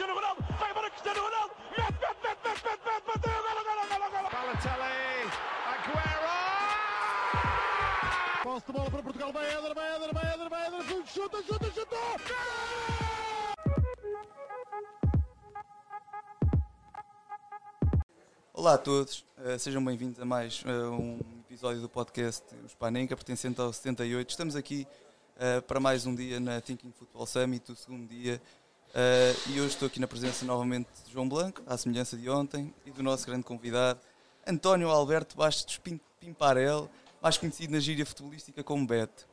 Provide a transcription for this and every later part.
Cristiano Ronaldo, vai embora Cristiano Ronaldo, mete, mete, mete, mete, mete, mete, bateu, golo. Balotelli, Aguero! Posse de bola para Portugal, vai Éder, vai Éder, vai Éder, vai Éder, chuta, chuta, chuta! Olá a todos, eh, sejam bem-vindos a mais eh, um episódio do podcast Os Panenca, pertencente ao 78. Estamos aqui eh, para mais um dia na Thinking Football Summit, o segundo dia, eh, e hoje estou aqui na presença novamente de João Blanco, à semelhança de ontem, e do nosso grande convidado, António Alberto Bastos Pim- Pimparel, mais conhecido na gíria futebolística como Beto.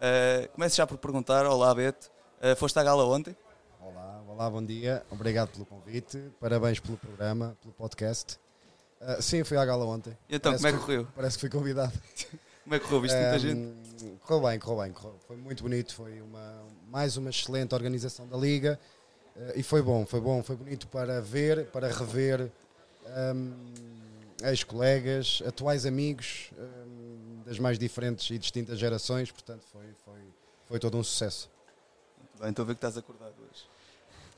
Eh, começo já por perguntar, olá Beto, eh, foste à gala ontem? Olá, olá, bom dia. Obrigado pelo convite. Parabéns pelo programa, pelo podcast. Ah, sim, fui à gala ontem. E então, Parece como é que correu? Parece que fui convidado. Como é que correu? Viste muita Ahm, gente? Correu bem, correu bem. correu- Foi muito bonito. Foi uma, mais uma excelente organização da Liga. Ah, e foi bom, foi bom, foi bonito para ver, para rever ahm, ex-colegas, atuais amigos ahm, das mais diferentes e distintas gerações. Portanto, foi, foi, foi todo um sucesso. Bem, estou a ver que estás acordado hoje.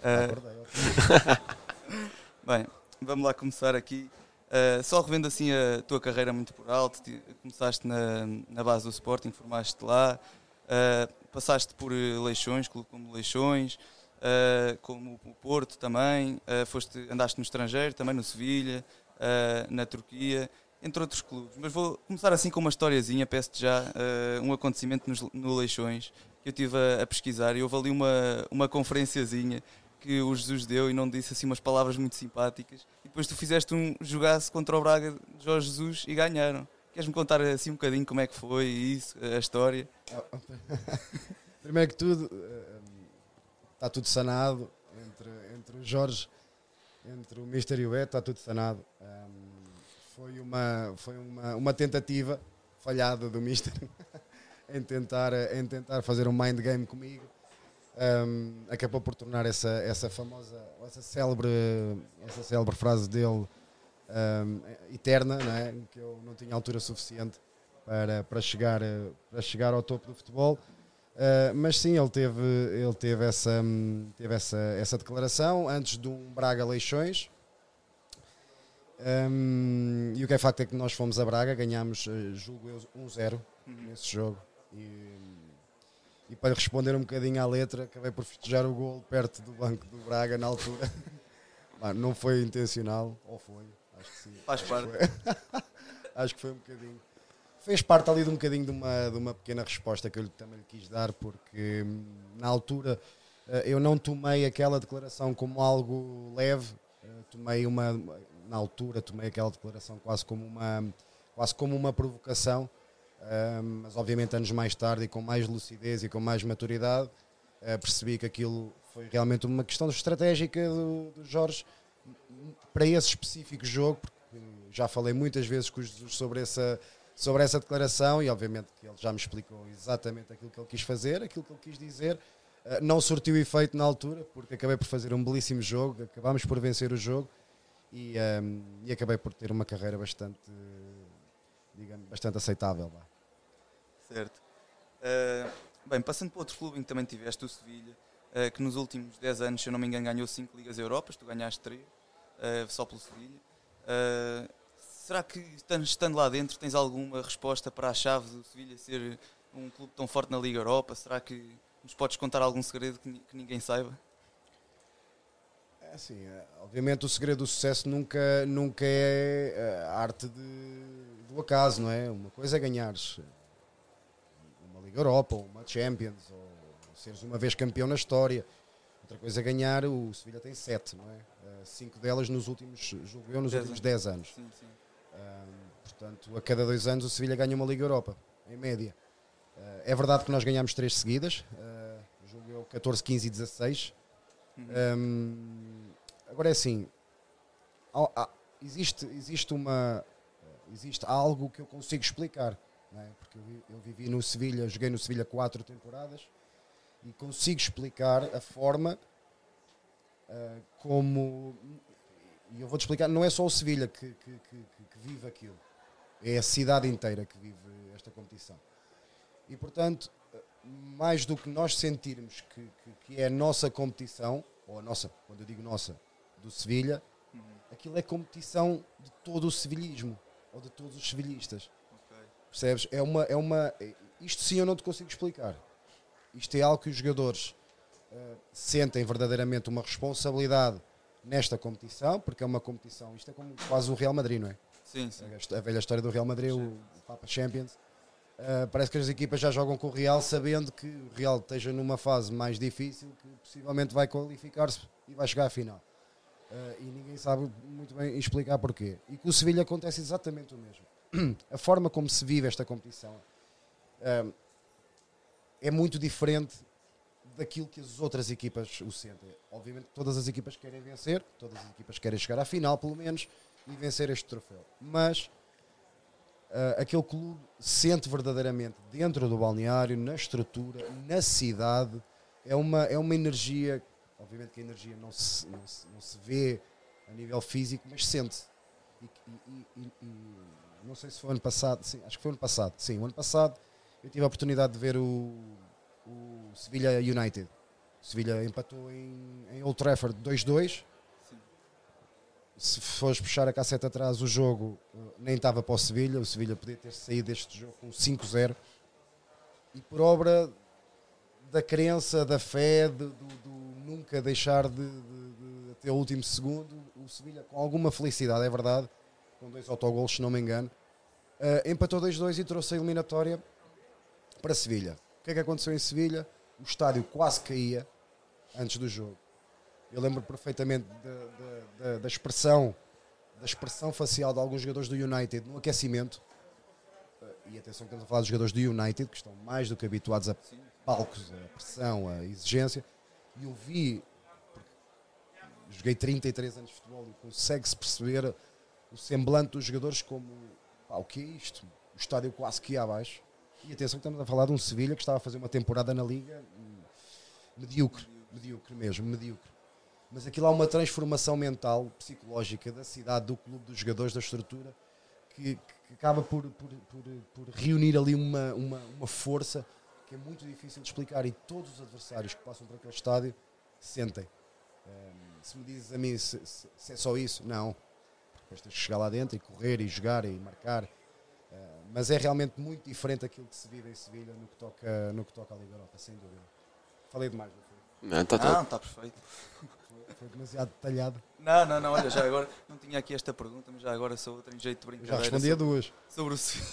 Ah, Acordei, ok. Bem, vamos lá começar aqui. Uh, só revendo assim a tua carreira muito por alto, começaste na, na base do Sporting, formaste lá, uh, passaste por eh, Leixões, clube como Leixões, uh, como o Porto também, uh, foste, andaste no estrangeiro, também no Sevilha, uh, na Turquia, entre outros clubes. Mas vou começar assim com uma historiazinha, peço-te já um acontecimento nos, no Leixões, que eu estive a, a pesquisar e houve ali uma, uma conferenciazinha que o Jesus deu e não disse assim umas palavras muito simpáticas. E depois tu fizeste um jogaço contra o Braga de Jorge Jesus e ganharam. Queres-me contar assim um bocadinho como é que foi isso, a história? Primeiro que tudo, está tudo sanado entre, entre o Jorge, entre o Mister e o Beto, está tudo sanado. Ahm, foi uma, foi uma, uma tentativa falhada do Mister em, tentar, em tentar fazer um mind game comigo. Ahm, acabou por tornar essa, essa famosa, essa célebre, essa célebre frase dele ahm, eterna, não é? que eu não tinha altura suficiente para, para, chegar, eh, para chegar ao topo do futebol. Uh, mas sim, ele teve, ele teve, essa, hum, teve essa, essa declaração antes de um Braga Leixões. Um, e o que é facto é que nós fomos a Braga, ganhámos, uh, julgo eu, 1-0 nesse jogo. E, e para responder um bocadinho à letra, acabei por festejar o gol perto do banco do Braga na altura. Bah, não foi intencional, ou foi, acho que sim. Faz parte. Acho que foi um bocadinho. Fez parte ali de um bocadinho de uma, de uma pequena resposta que eu também lhe quis dar, porque hum, na altura eh, eu não tomei aquela declaração como algo leve, eh, tomei uma, na altura, tomei aquela declaração quase como uma, quase como uma provocação, hum, mas obviamente anos mais tarde e com mais lucidez e com mais maturidade, eh, percebi que aquilo foi realmente uma questão estratégica do, do Jorge para esse específico jogo, porque já falei muitas vezes com Jesus sobre essa, sobre essa declaração e obviamente que ele já me explicou exatamente aquilo que ele quis fazer, aquilo que ele quis dizer. Eh, Não surtiu efeito na altura, porque acabei por fazer um belíssimo jogo, acabámos por vencer o jogo e, ehm, e acabei por ter uma carreira bastante, digamos, bastante aceitável. vá. Certo. Uh, bem, passando para outro clube em que também tiveste, o Sevilha, uh, que nos últimos 10 anos, se eu não me engano, ganhou 5 Ligas Europas, tu ganhaste 3, só pelo Sevilha. Será que, estando, lá dentro, tens alguma resposta para a chave do Sevilha ser um clube tão forte na Liga Europa? Será que nos podes contar algum segredo que, que ninguém saiba? É assim, eh, obviamente o segredo do sucesso nunca, nunca é eh, a arte de- do acaso, não é? Uma coisa é ganhares uma Liga Europa, ou uma Champions, ou seres uma vez campeão na história. Outra coisa é ganhar, o Sevilha tem sete, não é? Eh, Cinco delas nos últimos, julgo eu, nos Dez últimos anos. 10 anos. Sim, sim. Portanto, a cada dois anos o Sevilha ganha uma Liga Europa, em média. Ah, é verdade que nós ganhámos três seguidas, uh, eu 14, 15 e 16. Ahm, agora é assim, há- há- existe, existe, uma, existe algo que eu consigo explicar, é? porque eu, eu vivi no Sevilha, joguei no Sevilha quatro temporadas e consigo explicar a forma ah, como e eu vou-te explicar, não é só o Sevilha que- que- que vive aquilo, é a cidade inteira que vive esta competição. E portanto, mais do que nós sentirmos que, que- que é a nossa competição, ou a nossa, quando eu digo nossa, do Sevilha, aquilo é competição de todo o sevilhismo, ou de todos os sevilhistas. Percebes? É uma, é uma, isto sim eu não te consigo explicar. Isto é algo que os jogadores eh, sentem verdadeiramente uma responsabilidade nesta competição, porque é uma competição, isto é como quase o Real Madrid, não é? Sim, sim. A velha história do Real Madrid, o Papa Champions. Uh, parece que as equipas já jogam com o Real sabendo que o Real esteja numa fase mais difícil, que possivelmente vai qualificar-se e vai chegar à final. Uh, e ninguém sabe muito bem explicar porquê. E com o Sevilha acontece exatamente o mesmo. A forma como se vive esta competição uh, é muito diferente daquilo que as outras equipas o sentem. Obviamente todas as equipas querem vencer, todas as equipas querem chegar à final, pelo menos, e vencer este troféu. Mas uh, aquele clube sente verdadeiramente dentro do balneário, na estrutura, na cidade, é uma, é uma energia, obviamente que a energia não se, não se, não se vê a nível físico, mas sente-se. E, e, e, e, não sei se foi ano passado, sim, acho que foi ano passado, sim, o ano passado eu tive a oportunidade de ver o, o Sevilha United. Sevilha empatou em, em Old Trafford 2-2 se fores puxar a casseta atrás, o jogo eh, nem estava para o Sevilha. O Sevilha podia ter saído deste jogo com 5-0. E por obra da crença, da fé, de, do, do nunca deixar de, de, de, até o último segundo, o Sevilha, com alguma felicidade, é verdade, com dois autogolos, se não me engano, uh, empatou 2-2 e trouxe a eliminatória para Sevilha. O que é que aconteceu em Sevilha? O estádio quase caía antes do jogo. Eu lembro perfeitamente da, expressão da expressão facial de alguns jogadores do United no aquecimento. E atenção que estamos a falar dos jogadores do United, que estão mais do que habituados a palcos, a pressão, a exigência. E eu vi, joguei 33 anos de futebol e consegue-se perceber o semblante dos jogadores como pá, o que é isto? O estádio quase que ia abaixo. E atenção que estamos a falar de um Sevilha que estava a fazer uma temporada na Liga medíocre, medíocre mesmo, medíocre mas aquilo há uma transformação mental, psicológica da cidade, do clube, dos jogadores, da estrutura, que, que acaba por, por, por, por, reunir ali uma, uma, uma força que é muito difícil de explicar e todos os adversários que passam por aquele estádio sentem. Um, se me dizes a mim se, se, se, é só isso, não. Depois tens que chegar lá dentro e correr e jogar e marcar. Uh, mas é realmente muito diferente aquilo que se vive em Sevilha no que toca, no que toca à Liga Europa, sem dúvida. Falei demais, não foi? Não, está Não, está perfeito. Foi demasiado detalhado. Não, não, não, olha, já agora não tinha aqui esta pergunta, mas já agora sou outra em jeito de brincadeira. já respondi a duas. sobre o Sevilha.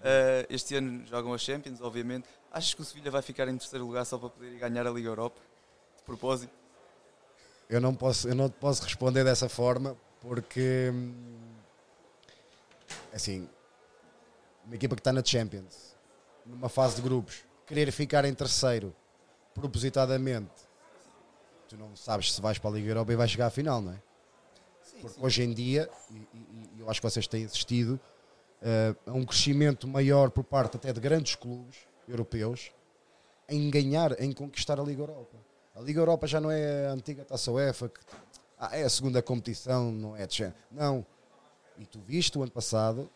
Uh, este ano jogam a Champions, obviamente. Achas que o Sevilha vai ficar em terceiro lugar só para poder ganhar a Liga Europa? De propósito? Eu não posso, eu não te posso responder dessa forma porque hum, assim, uma equipa que está na Champions, numa fase de grupos, querer ficar em terceiro propositadamente tu não sabes se vais para a Liga Europa e vais chegar à final, não é? Sim, Porque hoje em dia, e, e- e eu acho que vocês têm assistido, eh, a um crescimento maior por parte até de grandes clubes europeus em ganhar, em conquistar a Liga Europa. A Liga Europa já não é a antiga Taça UEFA, que ah, é a segunda competição, não é de. Não. E tu viste o ano passado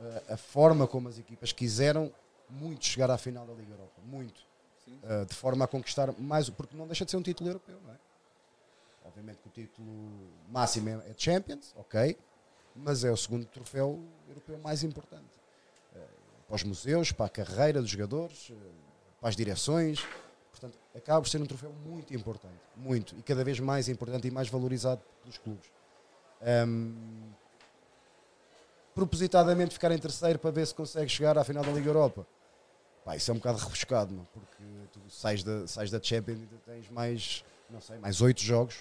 eh, a forma como as equipas quiseram muito chegar à final da Liga Europa. Muito. Uh, de forma a conquistar mais, porque não deixa de ser um título europeu, não é? Obviamente que o título máximo é é Champions, ok, mas é o segundo troféu europeu mais importante. Uh, para os museus, para a carreira dos jogadores, uh, para as direções, portanto, acaba por ser um troféu muito importante, muito, e cada vez mais importante e mais valorizado pelos clubes. Um, propositadamente ficar em terceiro para ver se consegue chegar à final da Liga Europa. Pá, isso é um bocado rebuscado, não? porque tu sais da, sais da Champions e ainda tens mais, não sei, mais oito jogos,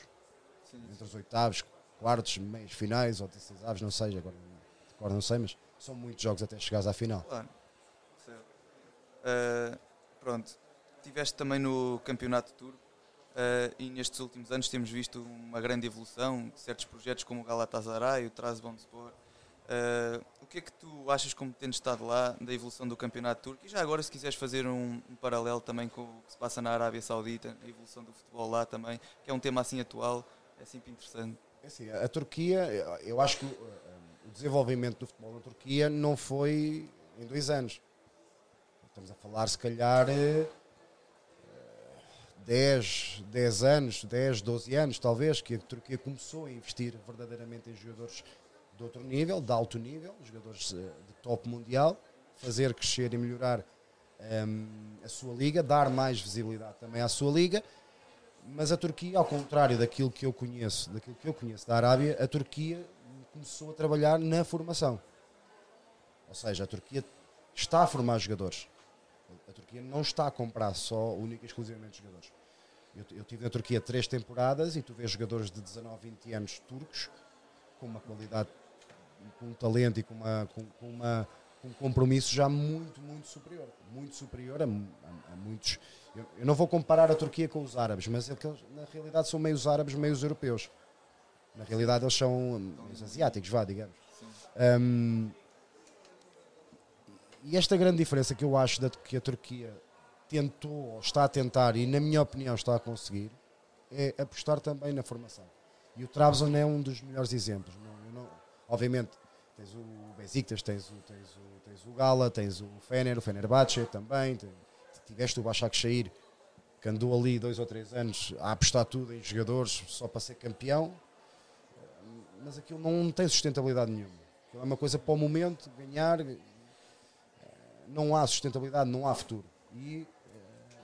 Sim, entre os oitavos, quartos, meios, finais, ou decisivos, não sei, agora, agora não sei, mas são muitos jogos até chegares à final. Claro. Uh, pronto. Tiveste também no Campeonato Tour uh, e nestes últimos anos temos visto uma grande evolução de certos projetos como o Galatasaray, o Trabzonspor. Uh, o que é que tu achas como tendo estado lá da evolução do Campeonato Turco e já agora se quiseres fazer um, um paralelo também com o que se passa na Arábia Saudita, a evolução do futebol lá também, que é um tema assim atual, é sempre interessante. É Assim, a Turquia, eu acho que uh, o desenvolvimento do futebol na Turquia não foi em dois anos. Estamos a falar, se calhar, eh, 10, 10 anos, 10, 12 anos talvez, que a Turquia começou a investir verdadeiramente em jogadores de outro nível, de alto nível, jogadores eh, de top mundial, fazer crescer e melhorar ehm, a sua liga, dar mais visibilidade também à sua liga. Mas a Turquia, ao contrário daquilo que eu conheço, daquilo que eu conheço da Arábia, a Turquia começou a trabalhar na formação. Ou seja, a Turquia está a formar jogadores. A Turquia não está a comprar só, única e exclusivamente jogadores. Eu, eu tive na Turquia três temporadas e tu vês jogadores de 19, 20 anos turcos com uma qualidade, com um talento e com, uma, com, com uma, com um compromisso já muito, muito superior. Muito superior a, a, a muitos. Eu, eu, não vou comparar a Turquia com os árabes, mas é eles, na realidade são meios árabes, meios europeus. Na realidade eles são meios asiáticos, vá, digamos. Um, e esta grande diferença que eu acho da, que a Turquia tentou, ou está a tentar, e na minha opinião está a conseguir, é apostar também na formação. E o Trabzon é um dos melhores exemplos. Não, obviamente, tens o Besiktas, tens o, tens, o, tens o Gala, tens o Fener, o Fenerbahçe também, tiveste o Başakşehir, que andou ali dois ou três anos a apostar tudo em jogadores só para ser campeão, mas aquilo não tem sustentabilidade nenhuma. é uma coisa para o momento, ganhar, não há sustentabilidade, não há futuro. E eh,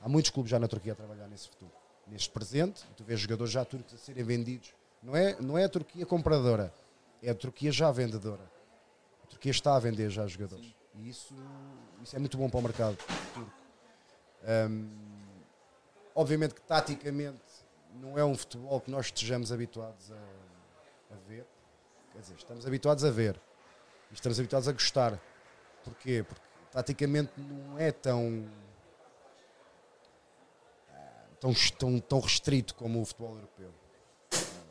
há muitos clubes já na Turquia a trabalhar nesse futuro. Neste presente, tu vês jogadores já turcos a serem vendidos. Não é, não é a Turquia compradora, é a Turquia já vendedora. A Turquia está a vender já jogadores. Sim. E isso, isso é muito bom para o mercado turco. Um, obviamente que taticamente não é um futebol que nós estejamos habituados a, a ver. Quer dizer, estamos habituados a ver. E estamos habituados a gostar. Porquê? Porque praticamente não é tão, tão, tão, tão restrito como o futebol europeu.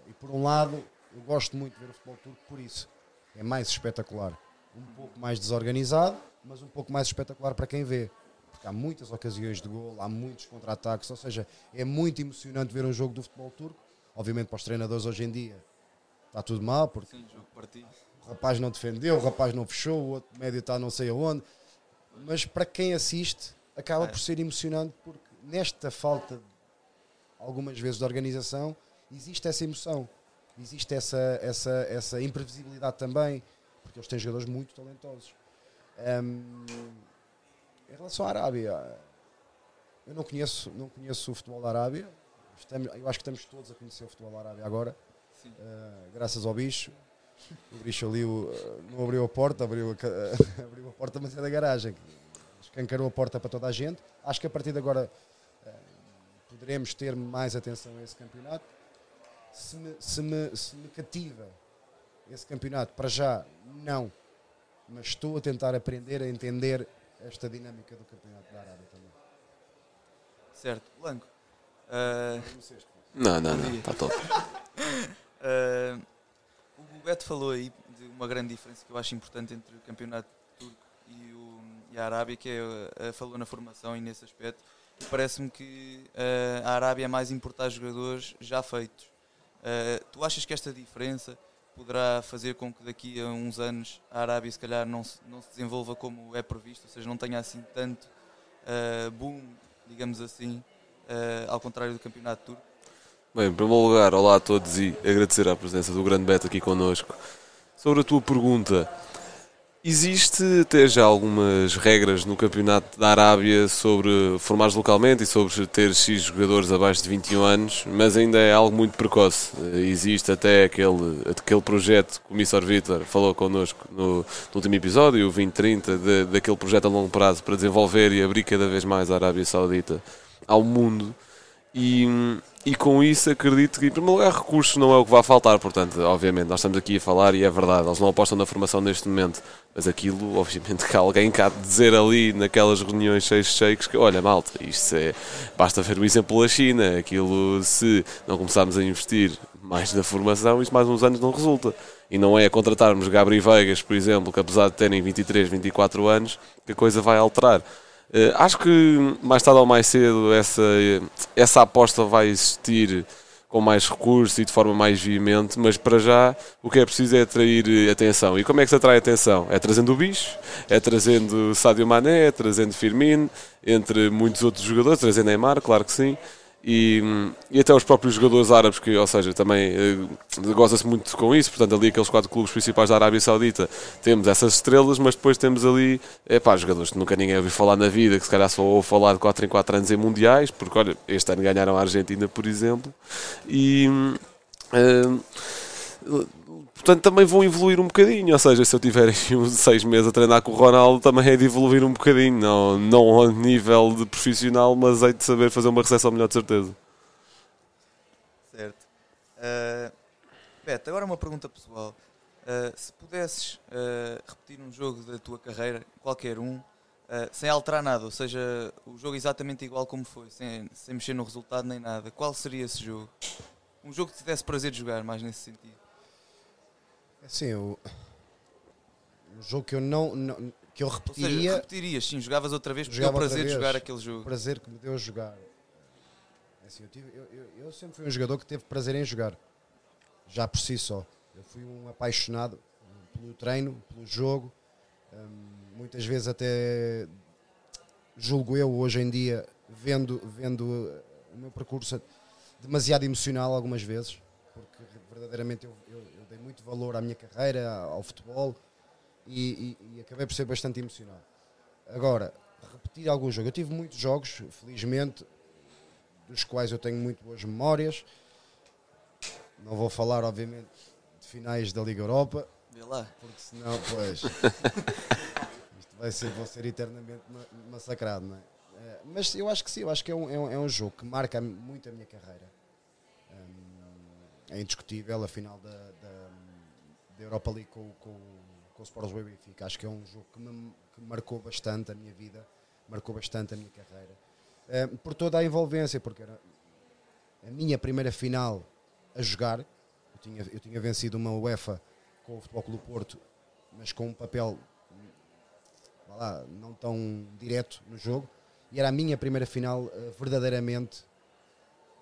E por um lado, eu gosto muito de ver o futebol turco por isso. É mais espetacular. Um pouco mais desorganizado, mas um pouco mais espetacular para quem vê. Porque há muitas ocasiões de gol, há muitos contra-ataques, ou seja, é muito emocionante ver um jogo do futebol turco. Obviamente para os treinadores hoje em dia está tudo mal, porque Sim, o rapaz não defendeu, o rapaz não fechou, o outro médio está não sei aonde. Mas para quem assiste, acaba é. por ser emocionante porque nesta falta, algumas vezes, de organização, existe essa emoção, existe essa, essa, essa imprevisibilidade também, porque eles têm jogadores muito talentosos. Um, em relação à Arábia, eu não conheço, não conheço o futebol da Arábia. Estamos, eu acho que estamos todos a conhecer o futebol da Arábia agora, uh, graças ao bicho. O bicho ali não abriu a porta, abriu a, abriu a porta, mas é da garagem. Escancarou a porta para toda a gente. Acho que a partir de agora eh, poderemos ter mais atenção a esse campeonato. Se me, se me, se me cativa esse campeonato, para já, não. Mas estou a tentar aprender a entender esta dinâmica do campeonato da Arábia também. Certo. Blanco. Uh... Não, não, não. Está todo. uh... O Beto falou aí de uma grande diferença que eu acho importante entre o campeonato turco e, o, e a Arábia, que é, a, falou na formação e nesse aspecto. Parece-me que uh, a Arábia é mais importar jogadores já feitos. Uh, tu achas que esta diferença poderá fazer com que daqui a uns anos a Arábia se calhar não se, não se desenvolva como é previsto, ou seja, não tenha assim tanto uh, boom, digamos assim, ao contrário do campeonato turco? Bem, em primeiro lugar, olá a todos e agradecer a presença do grande Beto aqui connosco. Sobre a tua pergunta, existe até já algumas regras no campeonato da Arábia sobre formares localmente e sobre ter X jogadores abaixo de 21 anos, mas ainda é algo muito precoce. Existe até aquele, aquele projeto que o Missor Vitor falou connosco no, no último episódio, o 2030, de, daquele projeto a longo prazo para desenvolver e abrir cada vez mais a Arábia Saudita ao mundo. E, e com isso acredito que, em primeiro lugar, recursos não é o que vai faltar. Portanto, obviamente, nós estamos aqui a falar e é verdade, eles não apostam na formação neste momento. Mas aquilo, obviamente, que alguém cá dizer ali naquelas reuniões cheias de shakes que, olha, malta, isto é. Basta ver o exemplo da China. Aquilo, se não começarmos a investir mais na formação, isto mais uns anos não resulta. E não é contratarmos Gabriel Vegas, por exemplo, que apesar de terem 23, 24 anos, que a coisa vai alterar. Uh, acho que mais tarde ou mais cedo essa, essa aposta vai existir com mais recursos e de forma mais veemente, mas para já o que é preciso é atrair eh, atenção. E como é que se atrai atenção? É trazendo o bicho, é trazendo Sadio Mané, é trazendo Firmino, entre muitos outros jogadores, trazendo Neymar, claro que sim. E, e até os próprios jogadores árabes, que, ou seja, também eh, goza-se muito com isso. Portanto, ali aqueles quatro clubes principais da Arábia Saudita temos essas estrelas, mas depois temos ali é pá, jogadores que nunca ninguém ouviu falar na vida, que se calhar só ouve falar de 4 em 4 anos em mundiais, porque olha, este ano ganharam a Argentina, por exemplo. E. eh, portanto também vão evoluir um bocadinho. Ou seja, se eu tiver uns seis meses a treinar com o Ronaldo, também é de evoluir um bocadinho. Não, não ao nível de profissional, mas é de saber fazer uma recepção melhor, de certeza. Certo. Uh, Beto, agora uma pergunta pessoal. Uh, se pudesses uh, repetir um jogo da tua carreira, qualquer um, uh, sem alterar nada, ou seja, o jogo exatamente igual como foi, sem, sem mexer no resultado nem nada, qual seria esse jogo? Um jogo que te desse prazer de jogar, mais nesse sentido. Assim, o, um jogo que eu não, não- que eu Ou seja, repetiria, repetirias, sim, jogavas outra vez, porque deu prazer de jogar aquele o jogo. prazer que me deu a jogar. Assim, eu, tive- eu- eu- eu sempre fui um jogador que teve prazer em jogar, já por si só. Eu fui um apaixonado pelo treino, pelo jogo, hum, muitas vezes até julgo eu hoje em dia, vendo, vendo uh, o meu percurso demasiado emocional algumas vezes, porque verdadeiramente eu, eu- eu dei muito valor à minha carreira, ao futebol, e, e- e acabei por ser bastante emocionado. Agora, repetir algum jogo. Eu tive muitos jogos, felizmente, dos quais eu tenho muito boas memórias. Não vou falar, obviamente, de finais da Liga Europa, Vê lá. porque senão, pois, isto vai ser, vou ser eternamente ma- massacrado, não é? Eh, Mas eu acho que sim, eu acho que é um, é um, é um jogo que marca muito a minha carreira. É indiscutível a final da, da, da Europa League com, com, com o Sport Lisboa e Benfica. Acho que é um jogo que me que marcou bastante a minha vida, marcou bastante a minha carreira. Eh, por toda a envolvência, porque era a minha primeira final a jogar. Eu tinha, eu tinha vencido uma UEFA com o Futebol Clube do Porto, mas com um papel lá, não tão direto no jogo. E era a minha primeira final eh, verdadeiramente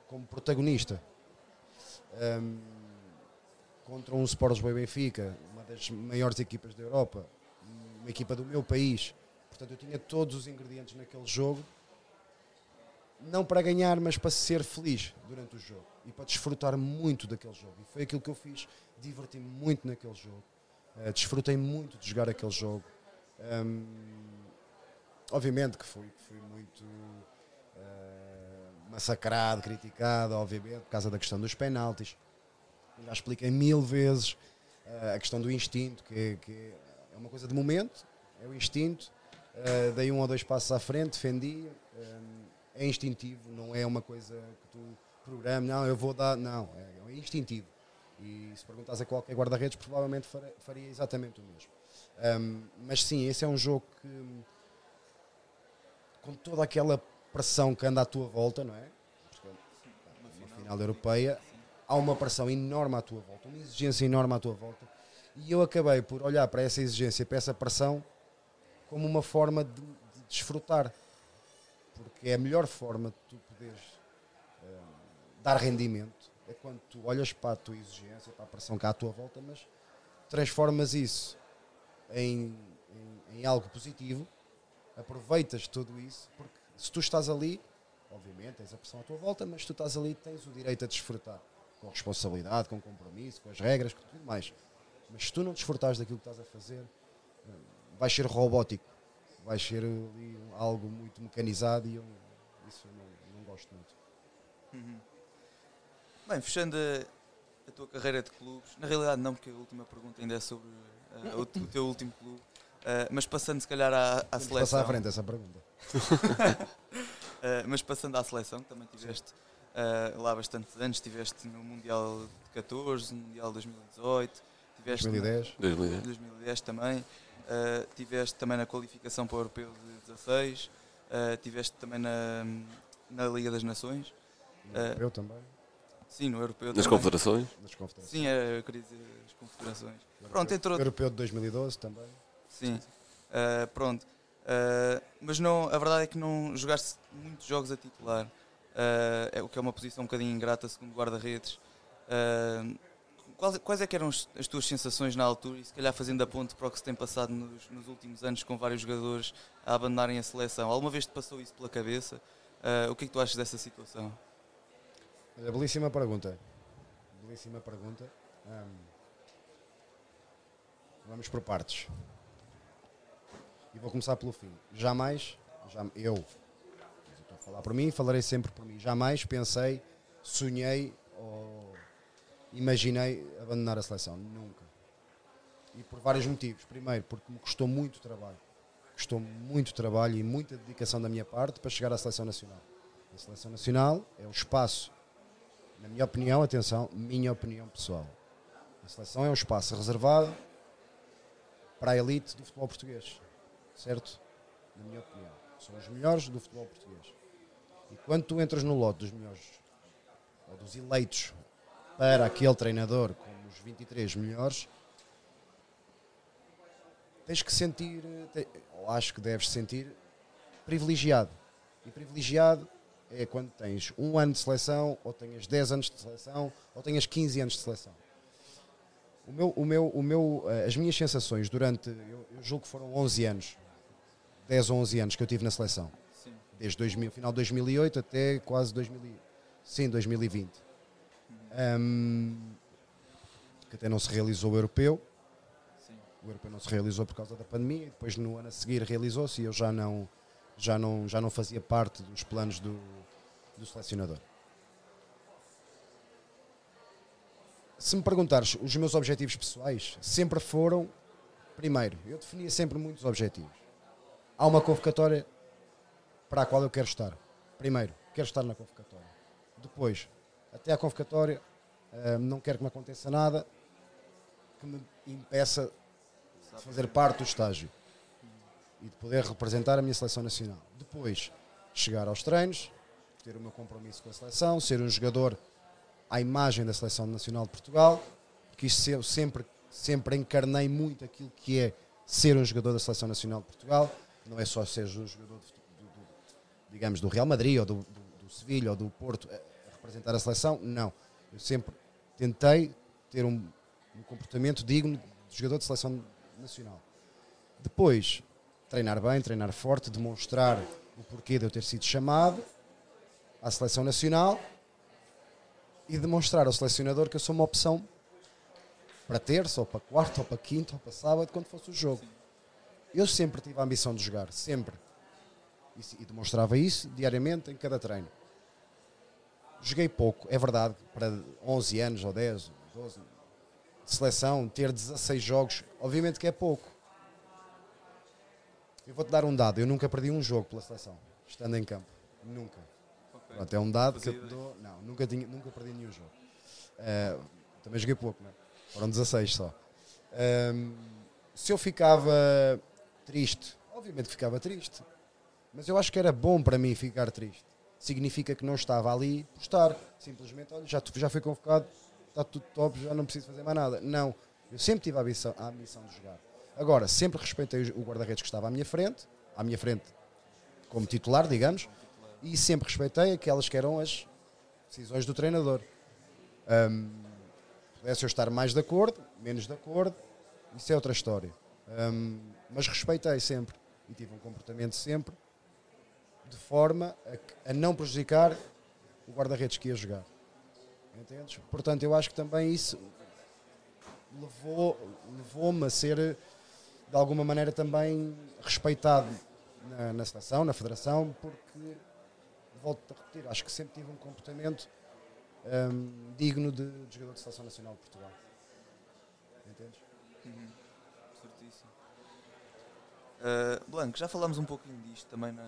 como protagonista. Ahm, contra um Sport Lisboa e Benfica, uma das maiores equipas da Europa, uma equipa do meu país. Portanto, eu tinha todos os ingredientes naquele jogo, não para ganhar, mas para ser feliz durante o jogo e para desfrutar muito daquele jogo. E foi aquilo que eu fiz, diverti-me muito naquele jogo, Eh, desfrutei muito de jogar aquele jogo. Ahm, obviamente que fui, fui muito eh, massacrado, criticado, obviamente, por causa da questão dos penaltis. Já expliquei mil vezes eh, a questão do instinto, que, que é uma coisa de momento, é o instinto. Eh, dei um ou dois passos à frente, defendi. eh, é instintivo, não é uma coisa que tu programas, não, eu vou dar, não, é, é instintivo. E se perguntas a qualquer guarda-redes, provavelmente faria, exatamente o mesmo. Um, mas sim, esse é um jogo que, com toda aquela pressão que anda à tua volta, não é? Porque, pá, Uma final europeia, há uma pressão enorme à tua volta, uma exigência enorme à tua volta. E eu acabei por olhar para essa exigência, para essa pressão, como uma forma de, de desfrutar. Porque é a melhor forma de tu poderes eh, dar rendimento é quando tu olhas para a tua exigência, para a pressão que há à tua volta, mas transformas isso em, em, em algo positivo, aproveitas tudo isso, porque se tu estás ali, obviamente tens a pressão à tua volta, mas se tu estás ali tens o direito a desfrutar com responsabilidade, com compromisso, com as regras, com tudo mais. Mas se tu não desfrutares daquilo que estás a fazer, eh, vais ser robótico, vais ser ali algo muito mecanizado e eu isso eu não, não gosto muito. Bem, fechando a, a tua carreira de clubes, na realidade não, porque a última pergunta ainda é sobre eh, o, o teu último clube, Eh, mas passando se calhar à, à seleção. passar à frente essa pergunta. Eh, mas passando à seleção, que também tiveste eh, lá bastantes anos, estiveste no Mundial de 14, no Mundial de 2018, tiveste no- 2010. 2010. 2010 também, eh, tiveste também na qualificação para o Europeu de 16, eh, tiveste também na, na Liga das Nações, Eh, Eu também, sim, no Europeu Nas confederações. nas confederações. Sim, era, eu queria dizer as confederações. Pronto, entrou. Europeu de 2012 também. Sim, Uh, pronto. Uh, mas não, a verdade é que não jogaste muitos jogos a titular. uh, é, o que é uma posição um bocadinho ingrata, segundo guarda-redes. Uh, quais, quais é que eram as tuas sensações na altura e se calhar fazendo a para o que se tem passado nos, nos últimos anos com vários jogadores a abandonarem a seleção? Alguma vez te passou isso pela cabeça? O que é que tu achas dessa situação? Olha, belíssima pergunta. Belíssima pergunta. Um, vamos por partes. E vou começar pelo fim. Jamais, eu, estou a falar por mim, falarei sempre por mim. Jamais pensei, sonhei ou imaginei abandonar a seleção. Nunca. E por vários motivos. Primeiro, porque me custou muito trabalho. Custou muito trabalho e muita dedicação da minha parte para chegar à seleção nacional. A seleção nacional é o espaço, na minha opinião, atenção, minha opinião pessoal. A seleção é um espaço reservado para a elite do futebol português certo? Na minha opinião. São os melhores do futebol português. E quando tu entras no lote dos melhores, ou dos eleitos para aquele treinador como os 23 melhores, tens que sentir, ou acho que deves sentir, privilegiado. E privilegiado é quando tens um ano de seleção, ou tenhas 10 anos de seleção, ou tenhas 15 anos de seleção. O meu, o meu, o meu, eh, as minhas sensações durante, eu julgo que foram 11 anos, 10 ou 11 anos que eu tive na seleção. Sim. Desde 2000, final de 2008 até quase 2000, sim, 2020. Um, que até não se realizou o europeu. Sim. O europeu não se realizou por causa da pandemia. E depois no ano a seguir realizou-se e eu já não, já não, já não fazia parte dos planos do, do selecionador. Se me perguntares, os meus objetivos pessoais sempre foram, primeiro, eu definia sempre muitos objetivos há uma convocatória para a qual eu quero estar. Primeiro, quero estar na convocatória. Depois, até à convocatória, uh, não quero que me aconteça nada que me impeça de fazer parte do estágio e de poder representar a minha seleção nacional. Depois, chegar aos treinos, ter o meu compromisso com a seleção, ser um jogador à imagem da seleção nacional de Portugal, porque isso eu sempre, sempre encarnei muito aquilo que é ser um jogador da seleção nacional de Portugal não é só ser jogador, de, do, do, digamos, do Real Madrid ou do, do, do Sevilha ou do Porto a representar a seleção, não. Eu sempre tentei ter um, um comportamento digno de jogador de seleção nacional. Depois, treinar bem, treinar forte, demonstrar o porquê de eu ter sido chamado à seleção nacional e demonstrar ao selecionador que eu sou uma opção para terça, ou para quarta, ou para quinta, ou para sábado, quando fosse o jogo. Eu sempre tive a ambição de jogar, sempre. E, e demonstrava isso diariamente em cada treino. Joguei pouco, é verdade, para 11 anos ou 10, 12 de seleção, ter 16 jogos, obviamente que é pouco. Eu vou-te dar um dado, eu nunca perdi um jogo pela seleção, estando em campo. Nunca. Okay. Pronto, é um dado que eu te dou. Não, nunca, tinha, nunca perdi nenhum jogo. Uh, também joguei pouco, não é? Foram 16 só. Um, se eu ficava triste. Obviamente ficava triste. Mas eu acho que era bom para mim ficar triste. Significa que não estava ali por estar. Simplesmente, olha, já, já fui convocado, está tudo top, já não preciso fazer mais nada. Não. Eu sempre tive a missão, a missão de jogar. Agora, sempre respeitei o guarda-redes que estava à minha frente, à minha frente como titular, digamos, e sempre respeitei aquelas que eram as decisões do treinador. Um, pudesse eu estar mais de acordo, menos de acordo, isso é outra história. Um, mas respeitei sempre e tive um comportamento sempre de forma a, a não prejudicar o guarda-redes que ia jogar. Entendes? Portanto, eu acho que também isso levou, levou-me a ser de alguma maneira também respeitado na, na seleção, na federação, porque volto a repetir, acho que sempre tive um comportamento um, digno de, de jogador de seleção nacional de Portugal. Entendes? Uhum. Uh, Blanco, já falámos um pouquinho disto também na,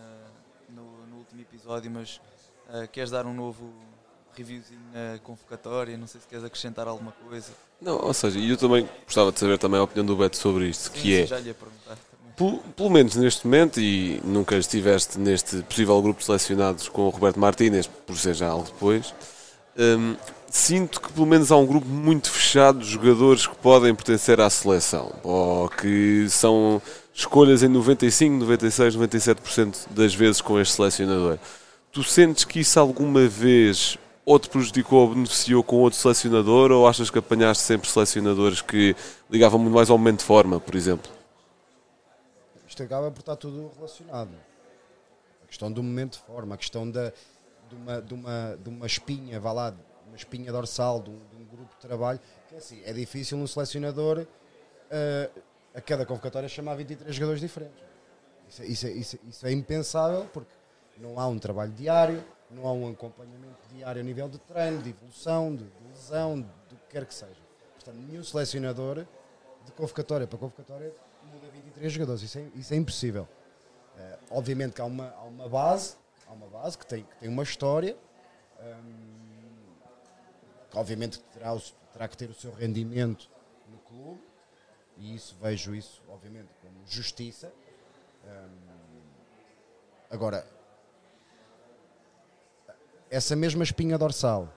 no, no, último episódio, mas uh, queres dar um novo reviewzinho na convocatória? Não sei se queres acrescentar alguma coisa. Não, ou seja, eu também gostava de saber também a opinião do Beto sobre isto, sim, que sim, é. Já lhe ia perguntar pelo, pelo, menos neste momento, e nunca estiveste neste possível grupo de selecionados com o Roberto Martínez, por ser já algo depois, hum, sinto que pelo menos há um grupo muito fechado de jogadores que podem pertencer à seleção, ou que são escolhas em 95, 96, 97% das vezes com este selecionador. Tu sentes que isso alguma vez ou te prejudicou ou beneficiou com outro selecionador ou achas que apanhaste sempre selecionadores que ligavam muito mais ao momento de forma, por exemplo? Isto acaba por estar tudo relacionado. A questão do momento de forma, a questão da, de, uma, de, uma, de uma espinha, vá lá, uma espinha dorsal de um, de um grupo de trabalho, que é assim, é difícil um selecionador eh, a cada convocatória chamar 23 jogadores diferentes. Isso, é- isso, é- isso, isso é impensável porque não há um trabalho diário, não há um acompanhamento diário a nível de treino, de evolução, de, de lesão, do que quer que seja. Portanto, nenhum selecionador de convocatória para convocatória muda 23 jogadores. Isso é, isso é impossível. Eh, obviamente que há uma, há uma base, há uma base que tem, que tem uma história, hum, que obviamente terá, terá que ter o seu rendimento no clube, e isso vejo isso, obviamente, como justiça. Hum, agora, essa mesma espinha dorsal,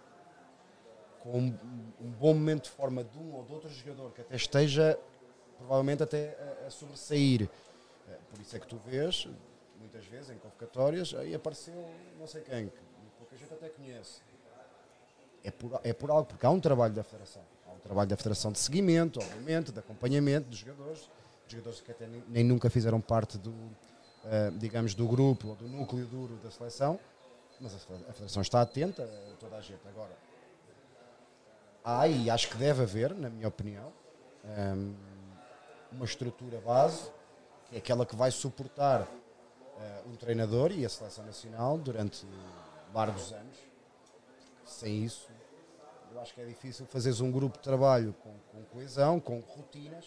com um, um bom momento de forma de um ou de outro jogador que até esteja, provavelmente até a, a sobressair. Eh, Por isso é que tu vês, muitas vezes, em convocatórias, aí apareceu não sei quem, que pouca gente até conhece. É por, é por algo, porque há um trabalho da Federação. Há um trabalho da Federação de seguimento, obviamente, de acompanhamento dos jogadores, jogadores que até nem, nem nunca fizeram parte do, eh, digamos, do grupo ou do núcleo duro da seleção, mas a a Federação está atenta a toda a gente. Agora, há e acho que deve haver, na minha opinião, ehm, uma estrutura base, que é aquela que vai suportar eh, um treinador e a seleção nacional durante largos anos. Sem isso, eu acho que é difícil fazeres um grupo de trabalho com, com coesão, com rotinas.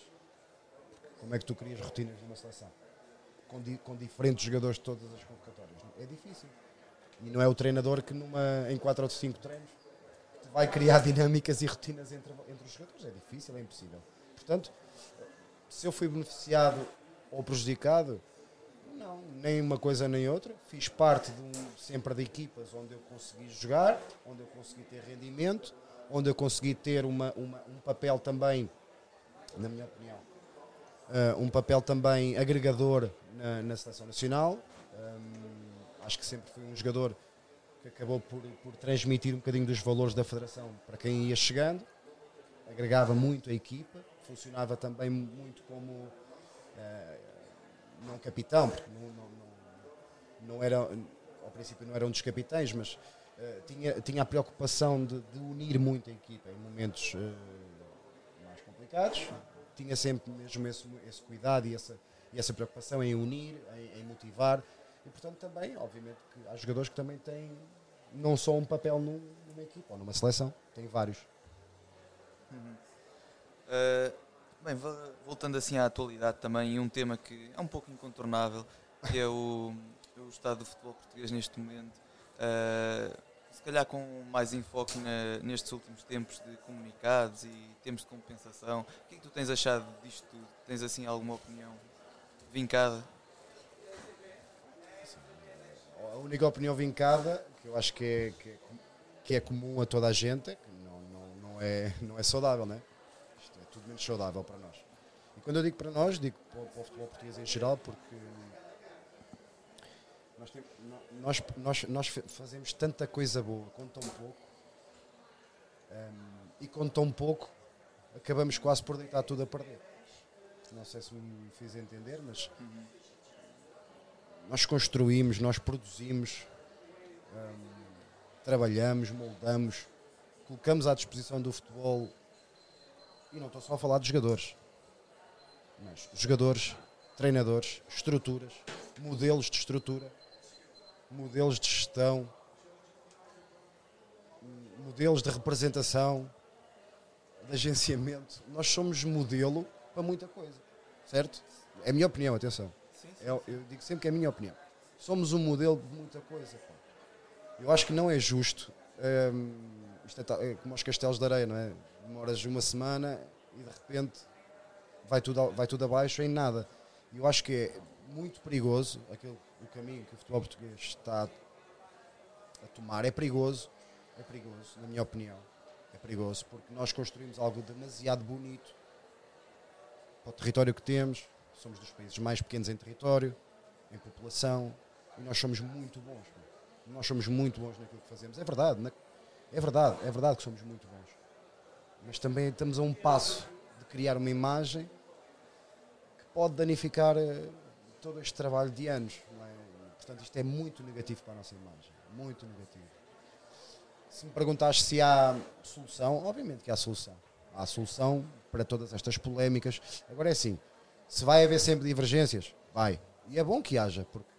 Como é que tu crias rotinas numa seleção? Com, di- com diferentes jogadores de todas as convocatórias. É difícil. E não é o treinador que numa, em 4 ou 5 treinos vai criar dinâmicas e rotinas entre, entre os jogadores. É difícil, é impossível. Portanto, se eu fui beneficiado ou prejudicado, não, nem uma coisa nem outra. Fiz parte de um, sempre de equipas onde eu consegui jogar, onde eu consegui ter rendimento, onde eu consegui ter uma, uma- um papel também, na minha opinião, eh, um papel também agregador na, na seleção nacional. Hum, acho que sempre fui um jogador que acabou por, por transmitir um bocadinho dos valores da federação para quem ia chegando, agregava muito a equipa, funcionava também muito como eh, não capitão, porque não, não, não, não era, ao princípio não era um dos capitães, mas eh, tinha, tinha a preocupação de, de unir muito a equipa em momentos eh, mais complicados, tinha sempre mesmo esse, esse cuidado e essa, e essa preocupação em unir, em, em motivar, e portanto também, obviamente, que há jogadores que também têm não só um papel num- numa equipa ou numa seleção, têm vários. Uh, bem, vo- voltando assim à atualidade também, um tema que é um pouco incontornável, que é o, o estado do futebol português neste momento. Uh, se calhar com mais enfoque na- nestes últimos tempos de comunicados e tempos de compensação. O que é que tu tens achado disto tudo? Tens assim alguma opinião vincada? A única opinião vincada, que eu acho que é, que é, que é comum a toda a gente, é que não, não, não, é, não é saudável? Isto é tudo menos saudável para nós. E quando eu digo para nós, digo para, o- para o futebol português em geral, porque nós, tem- no- nós, nós, nós fa- fazemos tanta coisa boa com tão pouco, hum, e com tão pouco acabamos quase por deitar tudo a perder. Não sei se me fiz entender, mas nós construímos, nós produzimos, hum, trabalhamos, moldamos, colocamos à disposição do futebol, e não estou só a falar de jogadores, mas jogadores, treinadores, estruturas, modelos de estrutura, modelos de gestão, modelos de representação, de agenciamento. Nós somos modelo para muita coisa, certo? É a minha opinião, atenção. Eu, eu digo sempre que é a minha opinião. Somos um modelo de muita coisa. pá. Eu acho que não é justo. hum, isto é, é como os castelos de areia, não é? Demoras uma semana e de repente vai tudo, vai tudo abaixo em nada. E eu acho que é muito perigoso aquele, o caminho que o futebol português está a tomar. É perigoso, é perigoso, na minha opinião. É perigoso porque nós construímos algo demasiado bonito para o território que temos. Somos dos países mais pequenos em território, em população, e nós somos muito bons. Nós somos muito bons naquilo que fazemos. É verdade, é verdade, é verdade que somos muito bons. Mas também estamos a um passo de criar uma imagem que pode danificar eh, todo este trabalho de anos. é? Portanto, isto é muito negativo para a nossa imagem. Muito negativo. Se me perguntaste se há solução, obviamente que há solução. Há solução para todas estas polémicas. Agora é assim, se vai haver sempre divergências, vai. E é bom que haja, porque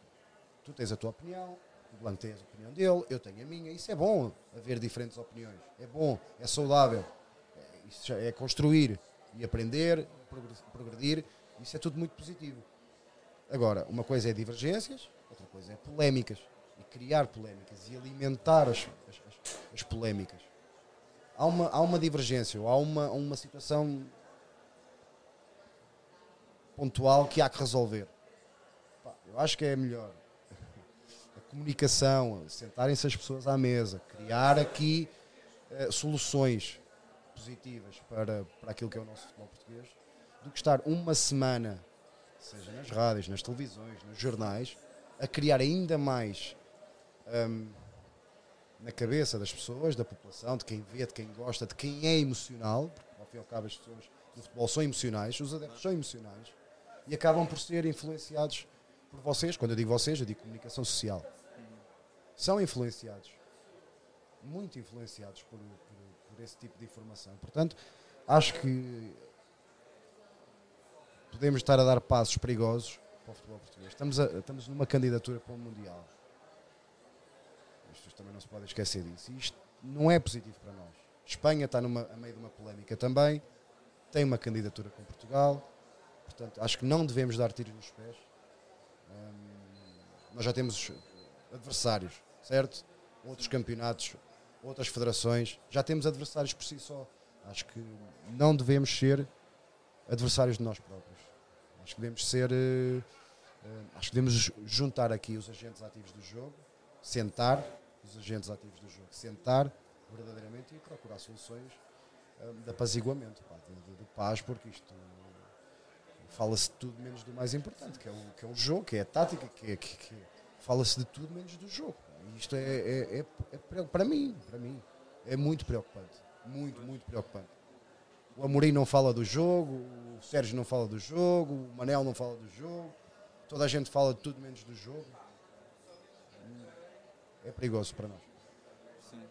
tu tens a tua opinião, o Blanco tem a opinião dele, eu tenho a minha. Isso é bom, haver diferentes opiniões. É bom, é saudável. Isso é construir e aprender, progre- progredir. Isso é tudo muito positivo. Agora, uma coisa é divergências, outra coisa é polémicas. E criar polémicas e alimentar as, as, as- as polémicas. Há uma, há uma divergência ou há uma, uma situação pontual que há que resolver. Eu acho que é melhor a comunicação, sentarem-se as pessoas à mesa, criar aqui eh, soluções positivas para, para aquilo que é o nosso futebol português, do que estar uma semana, seja nas rádios, nas televisões, nos jornais, a criar ainda mais hum, na cabeça das pessoas, da população, de quem vê, de quem gosta, de quem é emocional, porque ao fim e ao cabo as pessoas do futebol são emocionais, os adeptos são emocionais e acabam por ser influenciados por vocês. Quando eu digo vocês, eu digo comunicação social. São influenciados, muito influenciados por, por esse tipo de informação. Portanto, acho que podemos estar a dar passos perigosos para o futebol português. Estamos, a- estamos numa candidatura para o Mundial. Pessoas também não se podem esquecer disso. E isto não é positivo para nós. Espanha está numa, a meio de uma polémica também, tem uma candidatura com Portugal, portanto acho que não devemos dar tiros nos pés. Nós já temos adversários, certo? Outros campeonatos, outras federações, já temos adversários por si só. Acho que não devemos ser adversários de nós próprios. Acho que devemos ser. eh, acho que devemos juntar aqui os agentes ativos do jogo, sentar os agentes ativos do jogo, sentar verdadeiramente e procurar soluções eh, de apaziguamento, pá, de, de- de paz, porque isto fala-se de tudo menos do mais importante, que é o, que é o jogo, que é a tática, que é, que, que- fala-se de tudo menos do jogo. Isto é, é- é- é para mim, para mim, é muito preocupante. Muito, muito preocupante. O Amorim não fala do jogo, o Sérgio não fala do jogo, o Manel não fala do jogo, toda a gente fala de tudo menos do jogo. É perigoso para nós. Sim.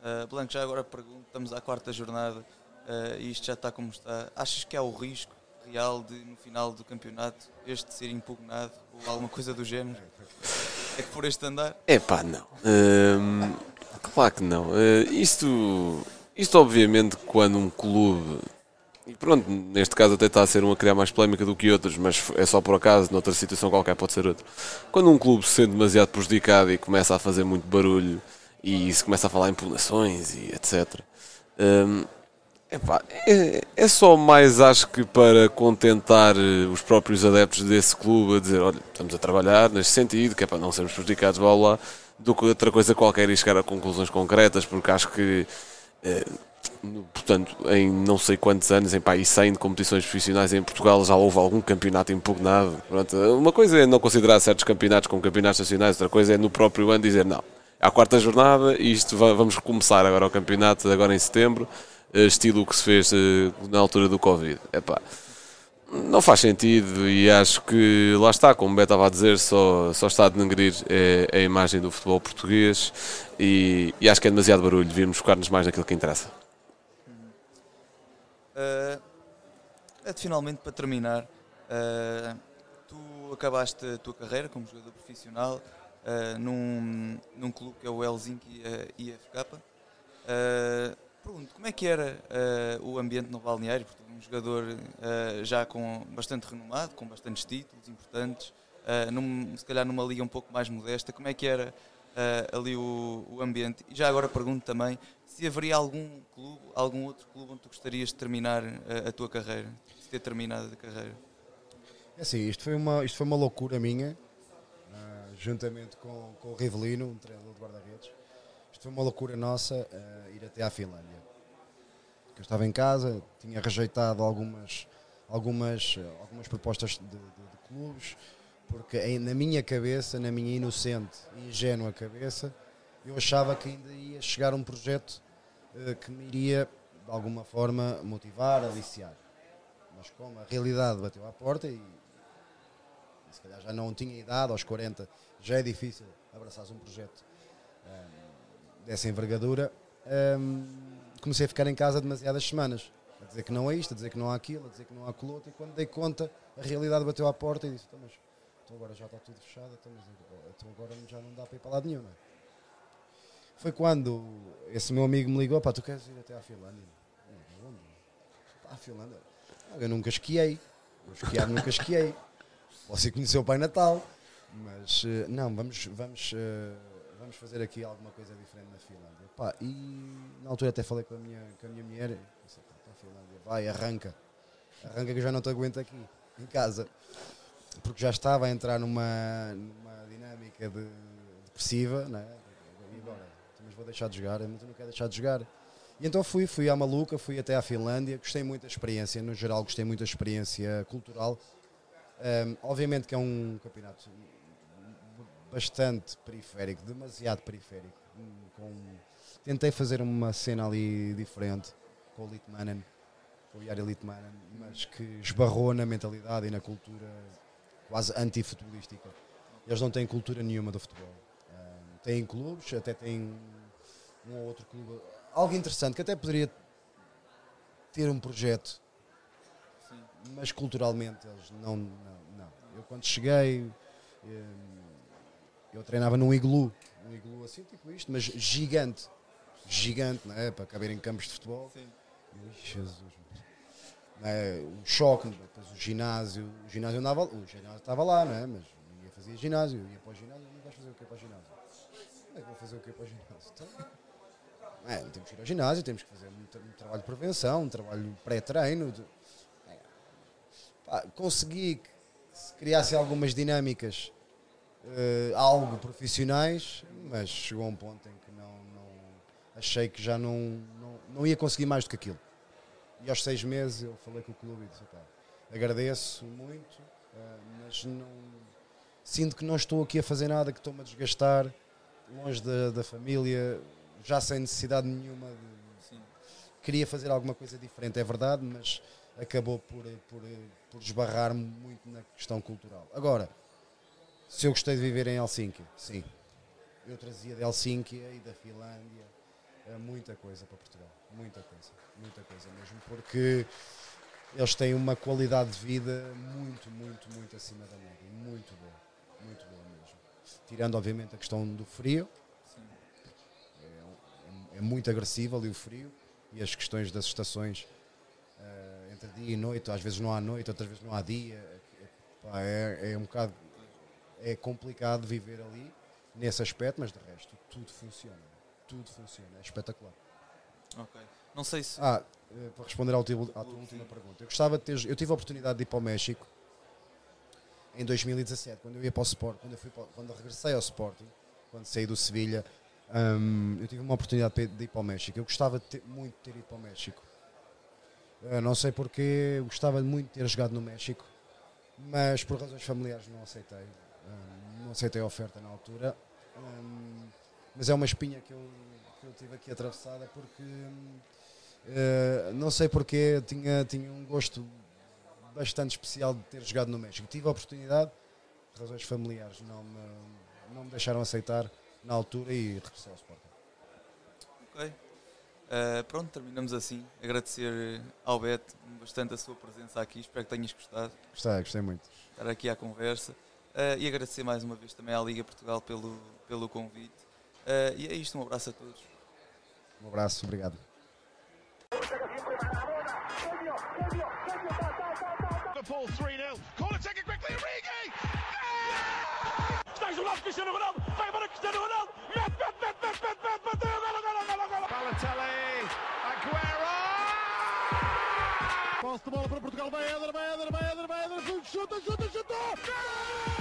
Uh, Blanco, já agora pergunto, estamos à quarta jornada uh, e isto já está como está. Achas que há o risco real de no final do campeonato este ser impugnado ou alguma coisa do género? É que por este andar? É pá, não. Hum, claro que não. Uh, isto, isto, obviamente, quando um clube. E pronto, neste caso até está a ser um a criar mais polémica do que outros, mas é só por acaso, noutra situação qualquer pode ser outro. Quando um clube se sente demasiado prejudicado e começa a fazer muito barulho e se começa a falar em impugnações e etc. epá, é, é só mais, acho que, para contentar eh, os próprios adeptos desse clube a dizer: olha, estamos a trabalhar neste sentido, que é para não sermos prejudicados, blá blá, do que outra coisa qualquer e chegar a conclusões concretas, porque acho que. no- portanto, em não sei quantos anos, em pá, e 100 de competições profissionais em Portugal, já houve algum campeonato impugnado. Pronto, uma coisa é não considerar certos campeonatos como campeonatos nacionais, outra coisa é no próprio ano dizer não. À quarta jornada, isto va- vamos recomeçar agora o campeonato, agora em setembro, estilo que se fez eh, na altura do Covid. Epá, não faz sentido e acho que lá está, como o Beto estava a dizer, só, só está a denegrir eh, a imagem do futebol português e, e acho que é demasiado barulho, devíamos focar-nos mais naquilo que interessa. Uh, é finalmente para terminar. uh, tu acabaste a tua carreira como jogador profissional uh, num, num clube que é o Helsinki IFK. Uh, pergunto, como é que era uh, o ambiente no balneário? Porque um jogador uh, já com bastante renomado, com bastantes títulos importantes, uh, num, se calhar numa liga um pouco mais modesta, como é que era ali o, o ambiente? E já agora pergunto também se haveria algum clube, algum outro clube onde tu gostarias de terminar a, tua carreira, de ter terminado a carreira. É assim, isto foi uma, isto foi uma loucura minha, juntamente com, com o Rivelino, um treinador de guarda-redes. Foi uma loucura nossa ah, ir até à Finlândia. Porque eu estava em casa, tinha rejeitado algumas, algumas, ah, algumas propostas de, de- de clubes, Porque em- na minha cabeça, na minha inocente e ingênua cabeça, eu achava que ainda ia chegar um projeto eh, que me iria, de alguma forma, motivar, aliciar. Mas como a realidade bateu à porta e, e se calhar já não tinha idade, aos 40, já é difícil abraçar um projeto dessa envergadura, ehm, comecei a ficar em casa demasiadas semanas. A dizer que não é isto, a dizer que não há aquilo, a dizer que não há aquilo outro, e quando dei conta, a realidade bateu à porta e disse: "Então, mas então agora já está tudo fechado, então, mas então agora já não dá para ir para lado nenhum, não é? Foi quando esse meu amigo me ligou: pá, tu queres ir até à Finlândia? "Onde?" "Pá, à Finlândia. "Ah, Eu nunca esquiei, eu esquiar nunca esquiei. Você conheceu o Pai Natal, mas eh, não, vamos, vamos, eh, vamos fazer aqui alguma coisa diferente na Finlândia. Pá, e na altura até falei com a minha, com a minha mulher, disse, "Pá, a Finlândia, vai, arranca, arranca que eu já não te aguento aqui, em casa. Porque já estava a entrar numa, numa dinâmica de, depressiva, é? E agora? Então, Mas vou deixar de jogar, mas eu não quero deixar de jogar. E então fui, fui à maluca, fui até à Finlândia, gostei muito da experiência, no geral gostei muito da experiência cultural. Um, obviamente que é um campeonato bastante periférico, demasiado periférico. Com, tentei fazer uma cena ali diferente com o Litmanen, com o Yari Litmanen, mas que esbarrou na mentalidade e na cultura quase anti-futebolística. Eles não têm cultura nenhuma do futebol. Um, têm clubes, até têm um ou outro clube. Algo interessante que até poderia ter um projeto mas culturalmente eles não, não, não. Eu quando cheguei, hum, eu treinava num iglu, um iglu assim, tipo isto, mas gigante, gigante, não é? Para caber em campos de futebol. Sim. Eu, "Ih, Jesus, é? o choque, depois o ginásio, o ginásio andava, o ginásio estava lá, não é? Mas ia fazer ginásio, ia para o ginásio, não vais fazer o que para o ginásio? Como é que vou fazer o que para o ginásio? Então, é, temos que ir ao ginásio, temos que fazer um, um trabalho de prevenção, um trabalho pré-treino. é. Consegui que se criasse algumas dinâmicas eh, algo profissionais, mas chegou a um ponto em que não, não achei que já não, não, não ia conseguir mais do que aquilo. E aos seis meses eu falei com o clube e disse, "Pá, agradeço muito, eh, mas não sinto que não estou aqui a fazer nada, que estou-me a desgastar, longe da, da família, já sem necessidade nenhuma de, Sim. queria fazer alguma coisa diferente, é verdade, mas acabou por, por, por esbarrar muito na questão cultural. Agora, se eu gostei de viver em Helsínquia, sim. Eu trazia de Helsínquia e da Finlândia eh, muita coisa para Portugal. Muita coisa. Muita coisa mesmo. Porque eles têm uma qualidade de vida muito, muito, muito acima da média. Muito boa. Muito boa mesmo. Tirando, obviamente, a questão do frio. É, é- é muito agressivo ali o frio. E as questões das estações eh, entre dia e noite. Às vezes não há noite, outras vezes não há dia. É, pá, é, é um bocado é complicado viver ali nesse aspecto, mas de resto tudo funciona. Tudo funciona, é espetacular. Ok. Não sei se. Ah, eh, para responder ao teu- à tua última pergunta, eu gostava de ter, eu tive a oportunidade de ir para o México em 2017, quando eu ia para o Sport, quando eu, fui para, quando eu regressei ao Sporting, quando saí do Sevilha, hum, eu tive uma oportunidade de ir para o México. Eu gostava de ter- muito de ter ido para o México. Eh, não sei porque, eu gostava muito de ter jogado no México, mas por razões familiares não aceitei. Hum, não aceitei a oferta na altura. Hum, mas é uma espinha que eu, que eu tive aqui atravessada porque eh, não sei porque tinha, tinha um gosto bastante especial de ter jogado no México. Tive a oportunidade, por razões familiares não me, não me deixaram aceitar na altura e regressei ao Sporting. Ok. Uh, pronto, terminamos assim. Agradecer ao Beto bastante a sua presença aqui. Espero que tenhas gostado Gostei, gostei muito. estar aqui à conversa. Uh, e agradecer mais uma vez também à Liga Portugal pelo, pelo convite. Uh, e é isto, um abraço a todos. Um abraço, obrigado. Liverpool 3 0. Corner taken quickly. Origi! Está jogado Cristiano Ronaldo. Vai embora Cristiano Ronaldo. Mete, mete, mete, mete, mete, mete. Bateu. Golo, golo, golo, golo. Balotelli. Aguero! Posse de bola para Portugal. Vai Éder, vai Éder, vai Éder, vai Éder. Chuta, chuta, chuta.